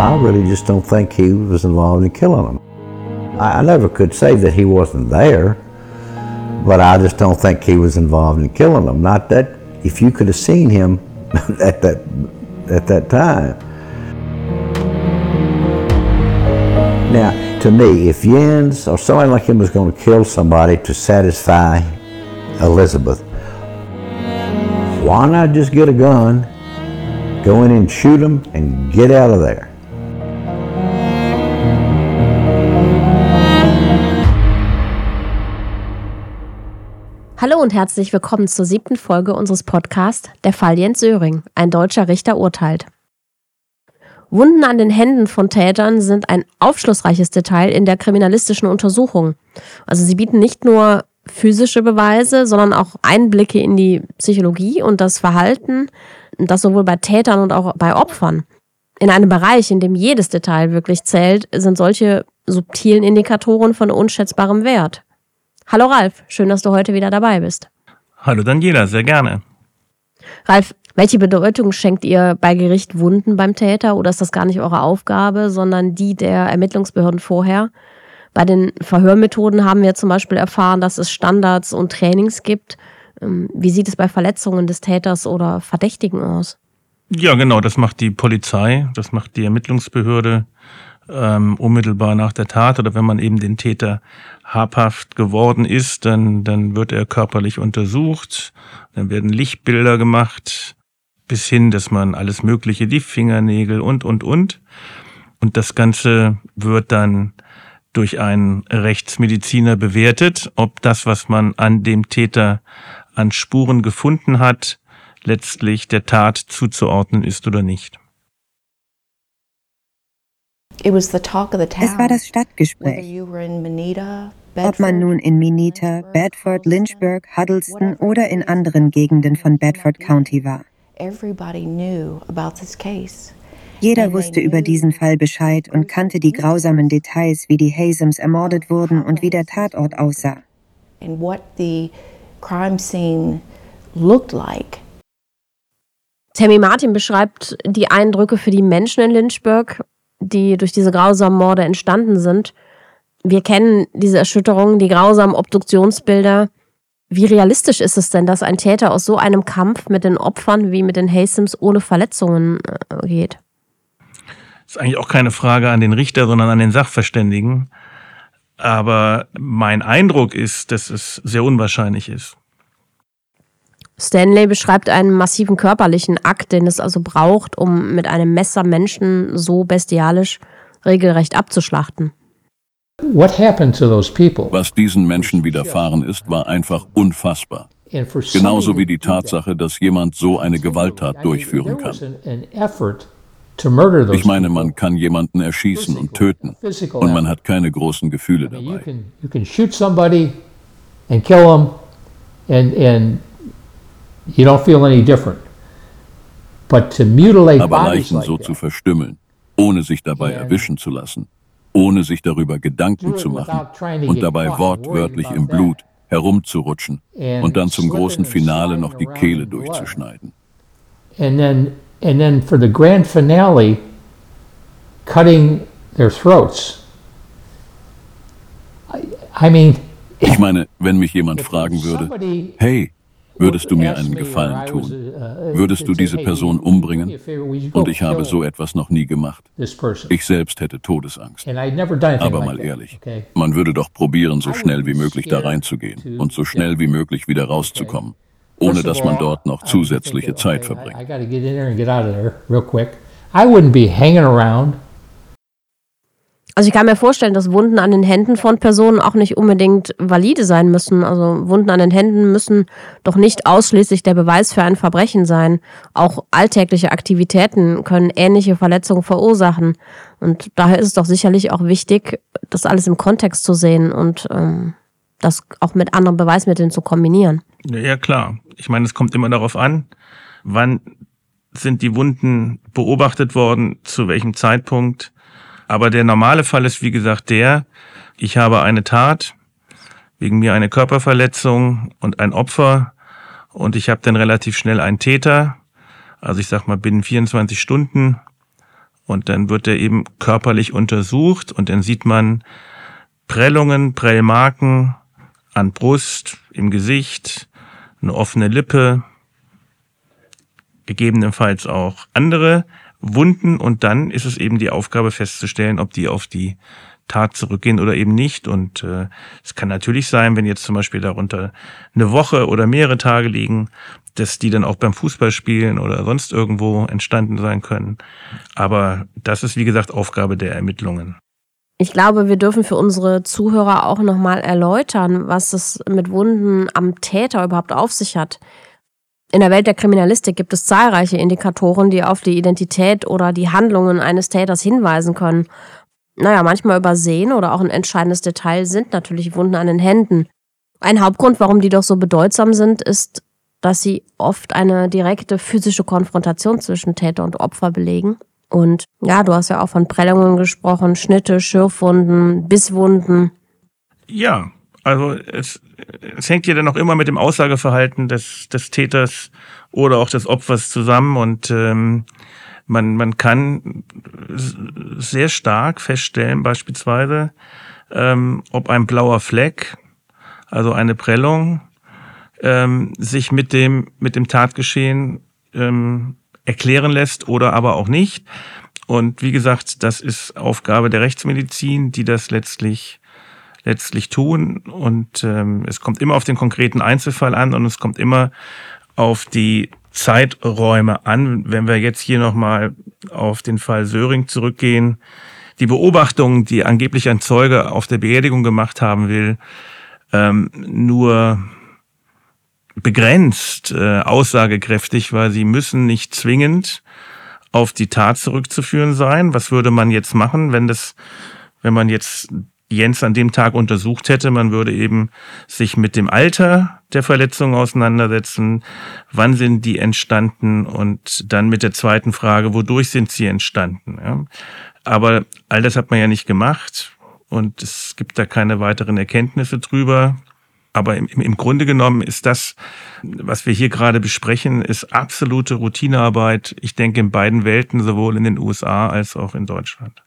I really just don't think he was involved in killing them. I, I never could say that he wasn't there, but I just don't think he was involved in killing them. Not that if you could have seen him at that at that time. Now, to me, if Jens or somebody like him was going to kill somebody to satisfy Elizabeth, why not just get a gun, go in and shoot him, and get out of there? Hallo und herzlich willkommen zur siebten Folge unseres Podcasts Der Fall Jens Söring. Ein deutscher Richter urteilt. Wunden an den Händen von Tätern sind ein aufschlussreiches Detail in der kriminalistischen Untersuchung. Also sie bieten nicht nur physische Beweise, sondern auch Einblicke in die Psychologie und das Verhalten, das sowohl bei Tätern und auch bei Opfern. In einem Bereich, in dem jedes Detail wirklich zählt, sind solche subtilen Indikatoren von unschätzbarem Wert. Hallo Ralf, schön, dass du heute wieder dabei bist. Hallo Daniela, sehr gerne. Ralf, welche Bedeutung schenkt ihr bei Gericht Wunden beim Täter oder ist das gar nicht eure Aufgabe, sondern die der Ermittlungsbehörden vorher? Bei den Verhörmethoden haben wir zum Beispiel erfahren, dass es Standards und Trainings gibt. Ähm, wie sieht es bei Verletzungen des Täters oder Verdächtigen aus? Ja, genau, das macht die Polizei, das macht die Ermittlungsbehörde ähm, unmittelbar nach der Tat oder wenn man eben den Täter habhaft geworden ist, dann, dann wird er körperlich untersucht, dann werden Lichtbilder gemacht, bis hin, dass man alles Mögliche, die Fingernägel und, und, und. Und das Ganze wird dann durch einen Rechtsmediziner bewertet, ob das, was man an dem Täter an Spuren gefunden hat, letztlich der Tat zuzuordnen ist oder nicht. Es war das Stadtgespräch. Ob man nun in Mineta, Bedford, Lynchburg, Huddleston oder in anderen Gegenden von Bedford County war. Jeder wusste über diesen Fall Bescheid und kannte die grausamen Details, wie die Hazems ermordet wurden und wie der Tatort aussah. Tammy Martin beschreibt die Eindrücke für die Menschen in Lynchburg die durch diese grausamen Morde entstanden sind. Wir kennen diese Erschütterungen, die grausamen Obduktionsbilder. Wie realistisch ist es denn, dass ein Täter aus so einem Kampf mit den Opfern wie mit den Hastings ohne Verletzungen äh, geht? Das ist eigentlich auch keine Frage an den Richter, sondern an den Sachverständigen. Aber mein Eindruck ist, dass es sehr unwahrscheinlich ist. Stanley beschreibt einen massiven körperlichen Akt, den es also braucht, um mit einem Messer Menschen so bestialisch regelrecht abzuschlachten. Was diesen Menschen widerfahren ist, war einfach unfassbar. Genauso wie die Tatsache, dass jemand so eine Gewalttat durchführen kann. Ich meine, man kann jemanden erschießen und töten und man hat keine großen Gefühle dabei. You don't feel any different. But to mutilate Aber Leichen so zu verstümmeln, ohne sich dabei erwischen zu lassen, ohne sich darüber Gedanken zu machen und dabei wortwörtlich im Blut herumzurutschen und dann zum großen Finale noch die Kehle durchzuschneiden. And then, and then for the grand finale, cutting their throats. I mean, ich meine, wenn mich jemand fragen würde, hey, Würdest du mir einen Gefallen tun? Würdest du diese Person umbringen? Und ich habe so etwas noch nie gemacht. Ich selbst hätte Todesangst. Aber mal ehrlich, man würde doch probieren, so schnell wie möglich da reinzugehen und so schnell wie möglich wieder rauszukommen, ohne dass man dort noch zusätzliche Zeit verbringt. I wouldn't be hanging around also ich kann mir vorstellen, dass Wunden an den Händen von Personen auch nicht unbedingt valide sein müssen. Also Wunden an den Händen müssen doch nicht ausschließlich der Beweis für ein Verbrechen sein. Auch alltägliche Aktivitäten können ähnliche Verletzungen verursachen. Und daher ist es doch sicherlich auch wichtig, das alles im Kontext zu sehen und ähm, das auch mit anderen Beweismitteln zu kombinieren. Ja, klar. Ich meine, es kommt immer darauf an, wann sind die Wunden beobachtet worden, zu welchem Zeitpunkt aber der normale Fall ist, wie gesagt, der, ich habe eine Tat, wegen mir eine Körperverletzung und ein Opfer und ich habe dann relativ schnell einen Täter, also ich sag mal binnen 24 Stunden Und dann wird er eben körperlich untersucht und dann sieht man Prellungen, Prellmarken an Brust, im Gesicht, eine offene Lippe, gegebenenfalls auch andere Wunden und dann ist es eben die Aufgabe festzustellen, ob die auf die Tat zurückgehen oder eben nicht. Und äh, es kann natürlich sein, wenn jetzt zum Beispiel darunter eine Woche oder mehrere Tage liegen, dass die dann auch beim Fußballspielen oder sonst irgendwo entstanden sein können. Aber das ist, wie gesagt, Aufgabe der Ermittlungen. Ich glaube, wir dürfen für unsere Zuhörer auch nochmal erläutern, was es mit Wunden am Täter überhaupt auf sich hat. In der Welt der Kriminalistik gibt es zahlreiche Indikatoren, die auf die Identität oder die Handlungen eines Täters hinweisen können. Naja, manchmal übersehen oder auch ein entscheidendes Detail sind natürlich Wunden an den Händen. Ein Hauptgrund, warum die doch so bedeutsam sind, ist, dass sie oft eine direkte physische Konfrontation zwischen Täter und Opfer belegen. Und ja, du hast ja auch von Prellungen gesprochen, Schnitte, Schürfwunden, Bisswunden. Ja, also es, es hängt ja dann auch immer mit dem Aussageverhalten des, des Täters oder auch des Opfers zusammen und ähm, man, man kann sehr stark feststellen, beispielsweise, ähm, ob ein blauer Fleck, also eine Prellung, ähm, sich mit dem, mit dem Tatgeschehen ähm, erklären lässt oder aber auch nicht. Und wie gesagt, das ist Aufgabe der Rechtsmedizin, die das letztlich letztlich tun. Und ähm, es kommt immer auf den konkreten Einzelfall an und es kommt immer auf die Zeiträume an. Wenn wir jetzt hier nochmal auf den Fall Söring zurückgehen, die Beobachtungen, die angeblich ein Zeuge auf der Beerdigung gemacht haben will, ähm, nur begrenzt äh, aussagekräftig, weil sie müssen nicht zwingend auf die Tat zurückzuführen sein. Was würde man jetzt machen, wenn das, wenn man jetzt Jens an dem Tag untersucht hätte. Man würde eben sich mit dem Alter der Verletzungen auseinandersetzen. Wann sind die entstanden? Und dann mit der zweiten Frage, wodurch sind sie entstanden? Ja. Aber all das hat man ja nicht gemacht. Und es gibt da keine weiteren Erkenntnisse drüber. Aber im, im Grunde genommen ist das, was wir hier gerade besprechen, ist absolute Routinearbeit. Ich denke in beiden Welten, sowohl in den USA als auch in Deutschland.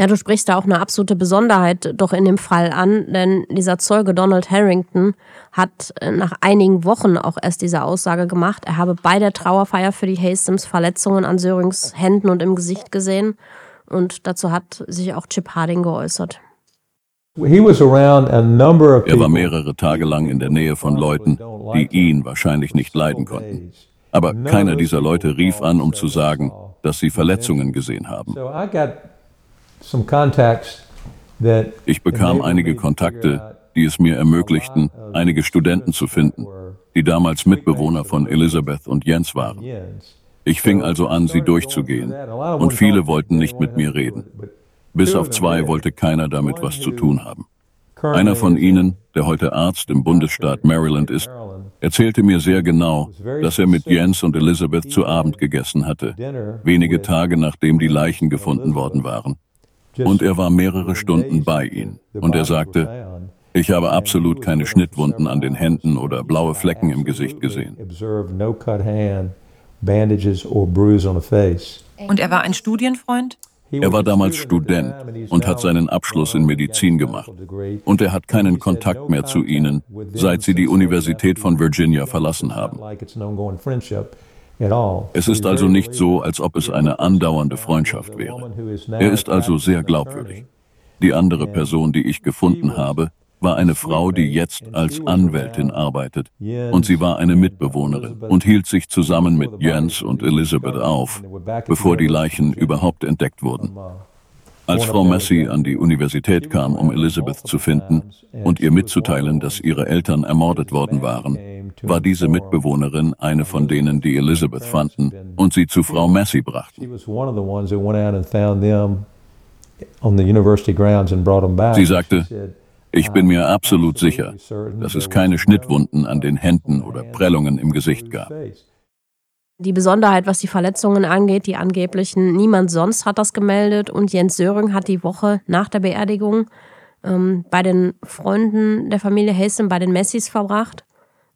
Ja, du sprichst da auch eine absolute Besonderheit doch in dem Fall an, denn dieser Zeuge Donald Harrington hat äh, nach einigen Wochen auch erst diese Aussage gemacht, er habe bei der Trauerfeier für die Hastings Verletzungen an Sörings Händen und im Gesicht gesehen und dazu hat sich auch Chip Harding geäußert. Er war mehrere Tage lang in der Nähe von Leuten, die ihn wahrscheinlich nicht leiden konnten. Aber keiner dieser Leute rief an, um zu sagen, dass sie Verletzungen gesehen haben. Ich bekam einige Kontakte, die es mir ermöglichten, einige Studenten zu finden, die damals Mitbewohner von Elizabeth und Jens waren. Ich fing also an, sie durchzugehen, und viele wollten nicht mit mir reden. Bis auf zwei wollte keiner damit was zu tun haben. Einer von ihnen, der heute Arzt im Bundesstaat Maryland ist, erzählte mir sehr genau, dass er mit Jens und Elizabeth zu Abend gegessen hatte, wenige Tage nachdem die Leichen gefunden worden waren. Und er war mehrere Stunden bei ihnen. Und er sagte, ich habe absolut keine Schnittwunden an den Händen oder blaue Flecken im Gesicht gesehen. Und er war ein Studienfreund? Er war damals Student und hat seinen Abschluss in Medizin gemacht. Und er hat keinen Kontakt mehr zu ihnen, seit sie die Universität von Virginia verlassen haben. Es ist also nicht so, als ob es eine andauernde Freundschaft wäre. Er ist also sehr glaubwürdig. Die andere Person, die ich gefunden habe, war eine Frau, die jetzt als Anwältin arbeitet. Und sie war eine Mitbewohnerin und hielt sich zusammen mit Jens und Elizabeth auf, bevor die Leichen überhaupt entdeckt wurden. Als Frau Massey an die Universität kam, um Elizabeth zu finden und ihr mitzuteilen, dass ihre Eltern ermordet worden waren, war diese Mitbewohnerin eine von denen, die Elizabeth fanden und sie zu Frau Massey brachten. Sie sagte, ich bin mir absolut sicher, dass es keine Schnittwunden an den Händen oder Prellungen im Gesicht gab. Die Besonderheit, was die Verletzungen angeht, die angeblichen, niemand sonst hat das gemeldet und Jens Söring hat die Woche nach der Beerdigung ähm, bei den Freunden der Familie Haston, bei den Messis verbracht.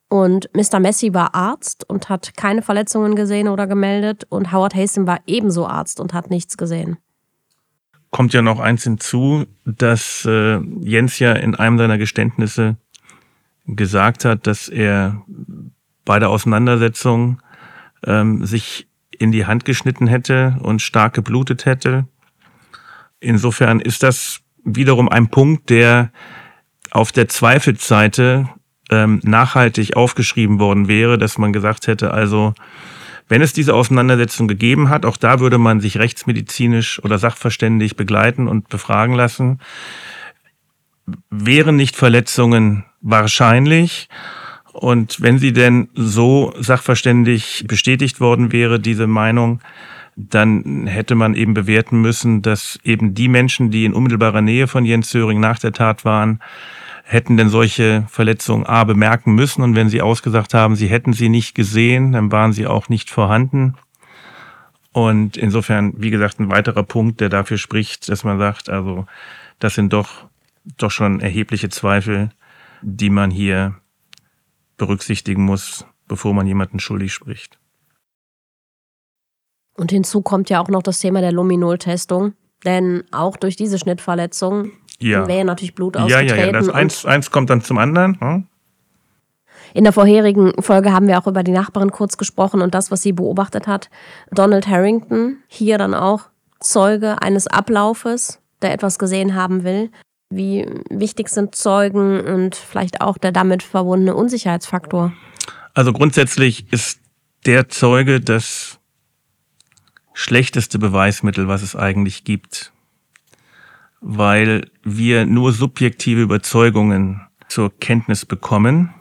Und Mr. Messi war Arzt und hat keine Verletzungen gesehen oder gemeldet. Und Howard Haston war ebenso Arzt und hat nichts gesehen. Kommt ja noch eins hinzu, dass äh, Jens ja in einem seiner Geständnisse gesagt hat, dass er bei der Auseinandersetzung ähm, sich in die Hand geschnitten hätte und stark geblutet hätte. Insofern ist das wiederum ein Punkt, der auf der Zweifelsseite ähm, nachhaltig aufgeschrieben worden wäre, dass man gesagt hätte, also wenn es diese Auseinandersetzung gegeben hat, auch da würde man sich rechtsmedizinisch oder sachverständig begleiten und befragen lassen. Wären nicht Verletzungen wahrscheinlich? Und wenn sie denn so sachverständig bestätigt worden wäre, diese Meinung, dann hätte man eben bewerten müssen, dass eben die Menschen, die in unmittelbarer Nähe von Jens Söring nach der Tat waren, hätten denn solche Verletzungen A bemerken müssen und wenn sie ausgesagt haben, sie hätten sie nicht gesehen, dann waren sie auch nicht vorhanden. Und insofern, wie gesagt, ein weiterer Punkt, der dafür spricht, dass man sagt, also das sind doch, doch schon erhebliche Zweifel, die man hier berücksichtigen muss, bevor man jemanden schuldig spricht. Und hinzu kommt ja auch noch das Thema der Luminol-Testung, denn auch durch diese Schnittverletzung ja. wäre natürlich Blut ausgetreten. Ja, ja, ja. Das eins, eins kommt dann zum anderen. Hm? In der vorherigen Folge haben wir auch über die Nachbarin kurz gesprochen und das, was sie beobachtet hat. Donald Harrington, hier dann auch Zeuge eines Ablaufes, der etwas gesehen haben will. Wie wichtig sind Zeugen und vielleicht auch der damit verbundene Unsicherheitsfaktor? Also grundsätzlich ist der Zeuge das schlechteste Beweismittel, was es eigentlich gibt weil wir nur subjektive Überzeugungen zur Kenntnis bekommen.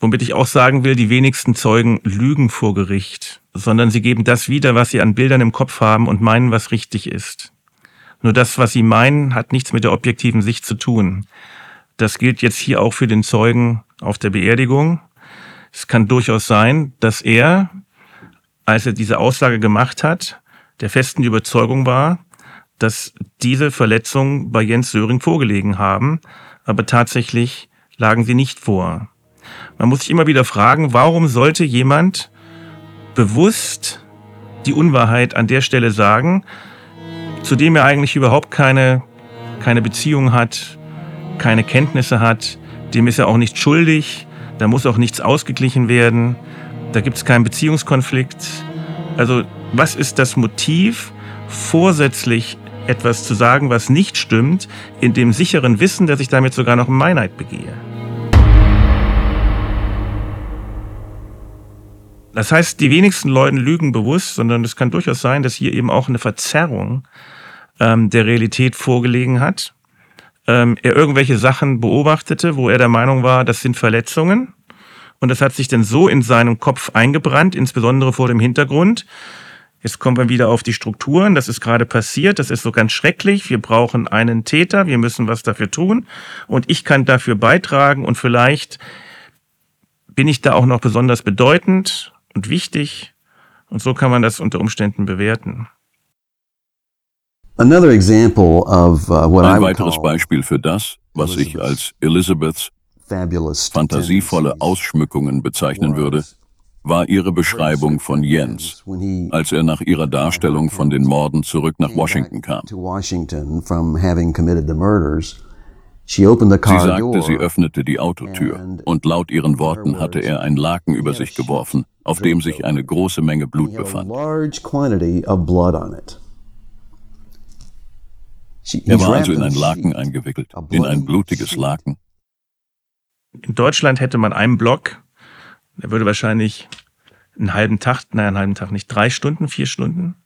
Womit ich auch sagen will, die wenigsten Zeugen lügen vor Gericht, sondern sie geben das wieder, was sie an Bildern im Kopf haben und meinen, was richtig ist. Nur das, was sie meinen, hat nichts mit der objektiven Sicht zu tun. Das gilt jetzt hier auch für den Zeugen auf der Beerdigung. Es kann durchaus sein, dass er, als er diese Aussage gemacht hat, der festen Überzeugung war, dass diese Verletzungen bei Jens Söring vorgelegen haben, aber tatsächlich lagen sie nicht vor. Man muss sich immer wieder fragen, warum sollte jemand bewusst die Unwahrheit an der Stelle sagen, zu dem er eigentlich überhaupt keine, keine Beziehung hat, keine Kenntnisse hat, dem ist er auch nicht schuldig, da muss auch nichts ausgeglichen werden, da gibt es keinen Beziehungskonflikt. Also was ist das Motiv, vorsätzlich etwas zu sagen, was nicht stimmt, in dem sicheren Wissen, dass ich damit sogar noch Meinheit begehe. Das heißt, die wenigsten Leute lügen bewusst, sondern es kann durchaus sein, dass hier eben auch eine Verzerrung ähm, der Realität vorgelegen hat. Ähm, er irgendwelche Sachen beobachtete, wo er der Meinung war, das sind Verletzungen. Und das hat sich dann so in seinem Kopf eingebrannt, insbesondere vor dem Hintergrund, Jetzt kommen wir wieder auf die Strukturen. Das ist gerade passiert. Das ist so ganz schrecklich. Wir brauchen einen Täter. Wir müssen was dafür tun. Und ich kann dafür beitragen. Und vielleicht bin ich da auch noch besonders bedeutend und wichtig. Und so kann man das unter Umständen bewerten. Another example of, uh, what Ein weiteres Beispiel für das, was ich als Elizabeths fantasievolle Ausschmückungen bezeichnen würde, war ihre Beschreibung von Jens, als er nach ihrer Darstellung von den Morden zurück nach Washington kam. Sie sagte, sie öffnete die Autotür und laut ihren Worten hatte er ein Laken über sich geworfen, auf dem sich eine große Menge Blut befand. Er war also in ein Laken eingewickelt, in ein blutiges Laken. In Deutschland hätte man einen Block er würde wahrscheinlich einen halben Tag, naja, einen halben Tag nicht, drei Stunden, vier Stunden,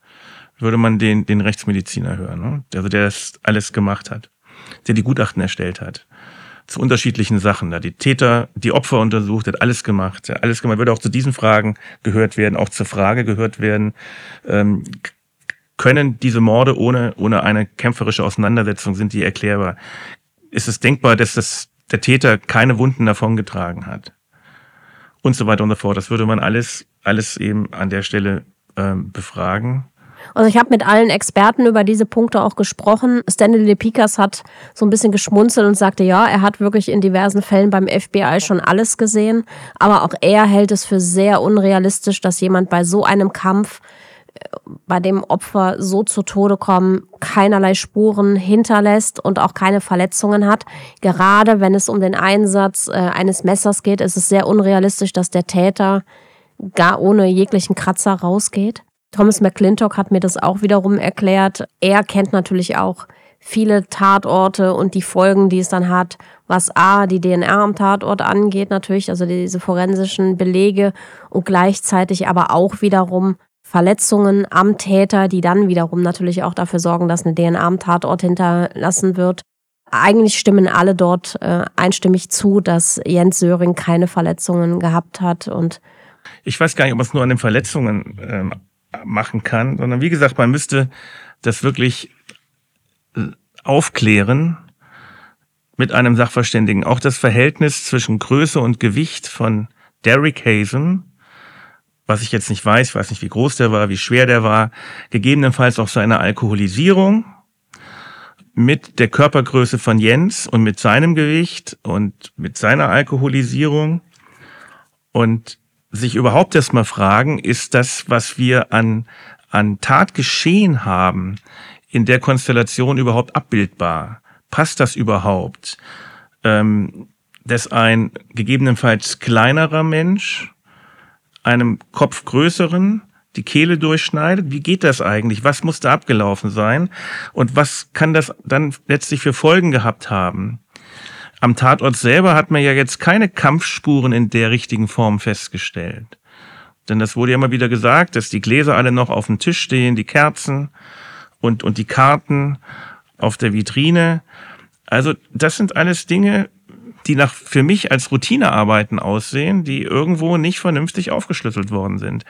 würde man den, den Rechtsmediziner hören, ne? also der das alles gemacht hat, der die Gutachten erstellt hat zu unterschiedlichen Sachen. Da die Täter, die Opfer untersucht, hat alles gemacht. Alles gemacht, würde auch zu diesen Fragen gehört werden, auch zur Frage gehört werden, ähm, können diese Morde ohne, ohne eine kämpferische Auseinandersetzung, sind die erklärbar? Ist es denkbar, dass das, der Täter keine Wunden davongetragen hat? und so weiter und so fort. Das würde man alles, alles eben an der Stelle ähm, befragen. Also ich habe mit allen Experten über diese Punkte auch gesprochen. Stanley Lepikas hat so ein bisschen geschmunzelt und sagte, ja, er hat wirklich in diversen Fällen beim FBI schon alles gesehen, aber auch er hält es für sehr unrealistisch, dass jemand bei so einem Kampf bei dem Opfer so zu Tode kommen, keinerlei Spuren hinterlässt und auch keine Verletzungen hat. Gerade wenn es um den Einsatz äh, eines Messers geht, ist es sehr unrealistisch, dass der Täter gar ohne jeglichen Kratzer rausgeht. Thomas McClintock hat mir das auch wiederum erklärt. Er kennt natürlich auch viele Tatorte und die Folgen, die es dann hat, was A, die DNA am Tatort angeht, natürlich, also diese forensischen Belege und gleichzeitig aber auch wiederum Verletzungen am Täter, die dann wiederum natürlich auch dafür sorgen, dass eine DNA am Tatort hinterlassen wird. Eigentlich stimmen alle dort äh, einstimmig zu, dass Jens Söring keine Verletzungen gehabt hat und ich weiß gar nicht, ob es nur an den Verletzungen ähm, machen kann, sondern wie gesagt, man müsste das wirklich äh, aufklären mit einem Sachverständigen. Auch das Verhältnis zwischen Größe und Gewicht von Derek Hazen was ich jetzt nicht weiß, weiß nicht, wie groß der war, wie schwer der war, gegebenenfalls auch seine Alkoholisierung mit der Körpergröße von Jens und mit seinem Gewicht und mit seiner Alkoholisierung und sich überhaupt erstmal fragen, ist das, was wir an, an Tatgeschehen haben, in der Konstellation überhaupt abbildbar? Passt das überhaupt? Ähm, dass ein gegebenenfalls kleinerer Mensch einem Kopf größeren die Kehle durchschneidet. Wie geht das eigentlich? Was muss da abgelaufen sein? Und was kann das dann letztlich für Folgen gehabt haben? Am Tatort selber hat man ja jetzt keine Kampfspuren in der richtigen Form festgestellt. Denn das wurde ja immer wieder gesagt, dass die Gläser alle noch auf dem Tisch stehen, die Kerzen und, und die Karten auf der Vitrine. Also das sind alles Dinge, die nach für mich als Routinearbeiten aussehen, die irgendwo nicht vernünftig aufgeschlüsselt worden sind.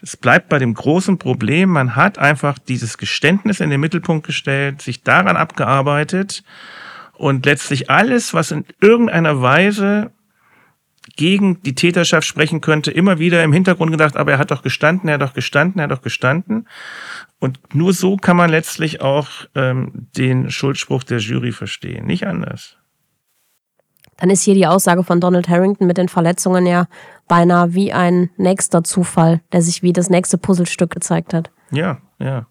Es bleibt bei dem großen Problem, man hat einfach dieses Geständnis in den Mittelpunkt gestellt, sich daran abgearbeitet und letztlich alles, was in irgendeiner Weise gegen die Täterschaft sprechen könnte, immer wieder im Hintergrund gedacht, aber er hat doch gestanden, er hat doch gestanden, er hat doch gestanden. Und nur so kann man letztlich auch ähm, den Schuldspruch der Jury verstehen, nicht anders dann ist hier die Aussage von Donald Harrington mit den Verletzungen ja beinahe wie ein nächster Zufall, der sich wie das nächste Puzzlestück gezeigt hat. Ja, ja.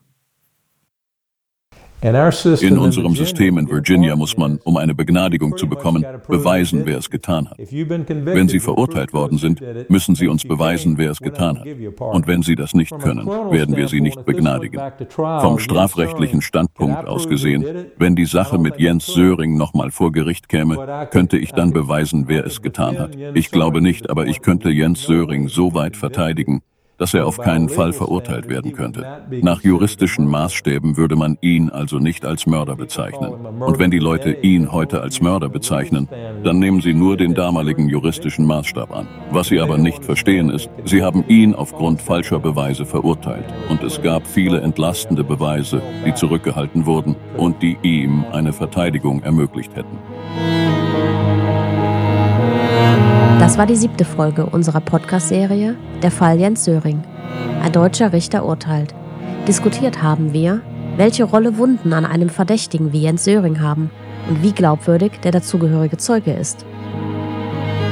In unserem System in Virginia muss man, um eine Begnadigung zu bekommen, beweisen, wer es getan hat. Wenn Sie verurteilt worden sind, müssen Sie uns beweisen, wer es getan hat. Und wenn Sie das nicht können, werden wir Sie nicht begnadigen. Vom strafrechtlichen Standpunkt aus gesehen, wenn die Sache mit Jens Söring nochmal vor Gericht käme, könnte ich dann beweisen, wer es getan hat. Ich glaube nicht, aber ich könnte Jens Söring so weit verteidigen, dass er auf keinen Fall verurteilt werden könnte. Nach juristischen Maßstäben würde man ihn also nicht als Mörder bezeichnen. Und wenn die Leute ihn heute als Mörder bezeichnen, dann nehmen sie nur den damaligen juristischen Maßstab an. Was sie aber nicht verstehen ist, sie haben ihn aufgrund falscher Beweise verurteilt. Und es gab viele entlastende Beweise, die zurückgehalten wurden und die ihm eine Verteidigung ermöglicht hätten. Das war die siebte Folge unserer Podcast-Serie Der Fall Jens Söring. Ein deutscher Richter urteilt. Diskutiert haben wir, welche Rolle Wunden an einem Verdächtigen wie Jens Söring haben und wie glaubwürdig der dazugehörige Zeuge ist.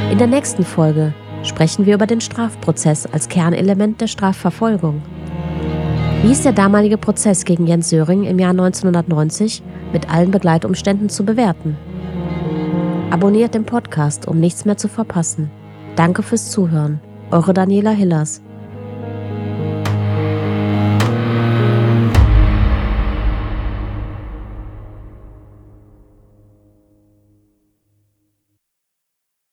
In der nächsten Folge sprechen wir über den Strafprozess als Kernelement der Strafverfolgung. Wie ist der damalige Prozess gegen Jens Söring im Jahr 1990 mit allen Begleitumständen zu bewerten? Abonniert den Podcast, um nichts mehr zu verpassen. Danke fürs Zuhören. Eure Daniela Hillers.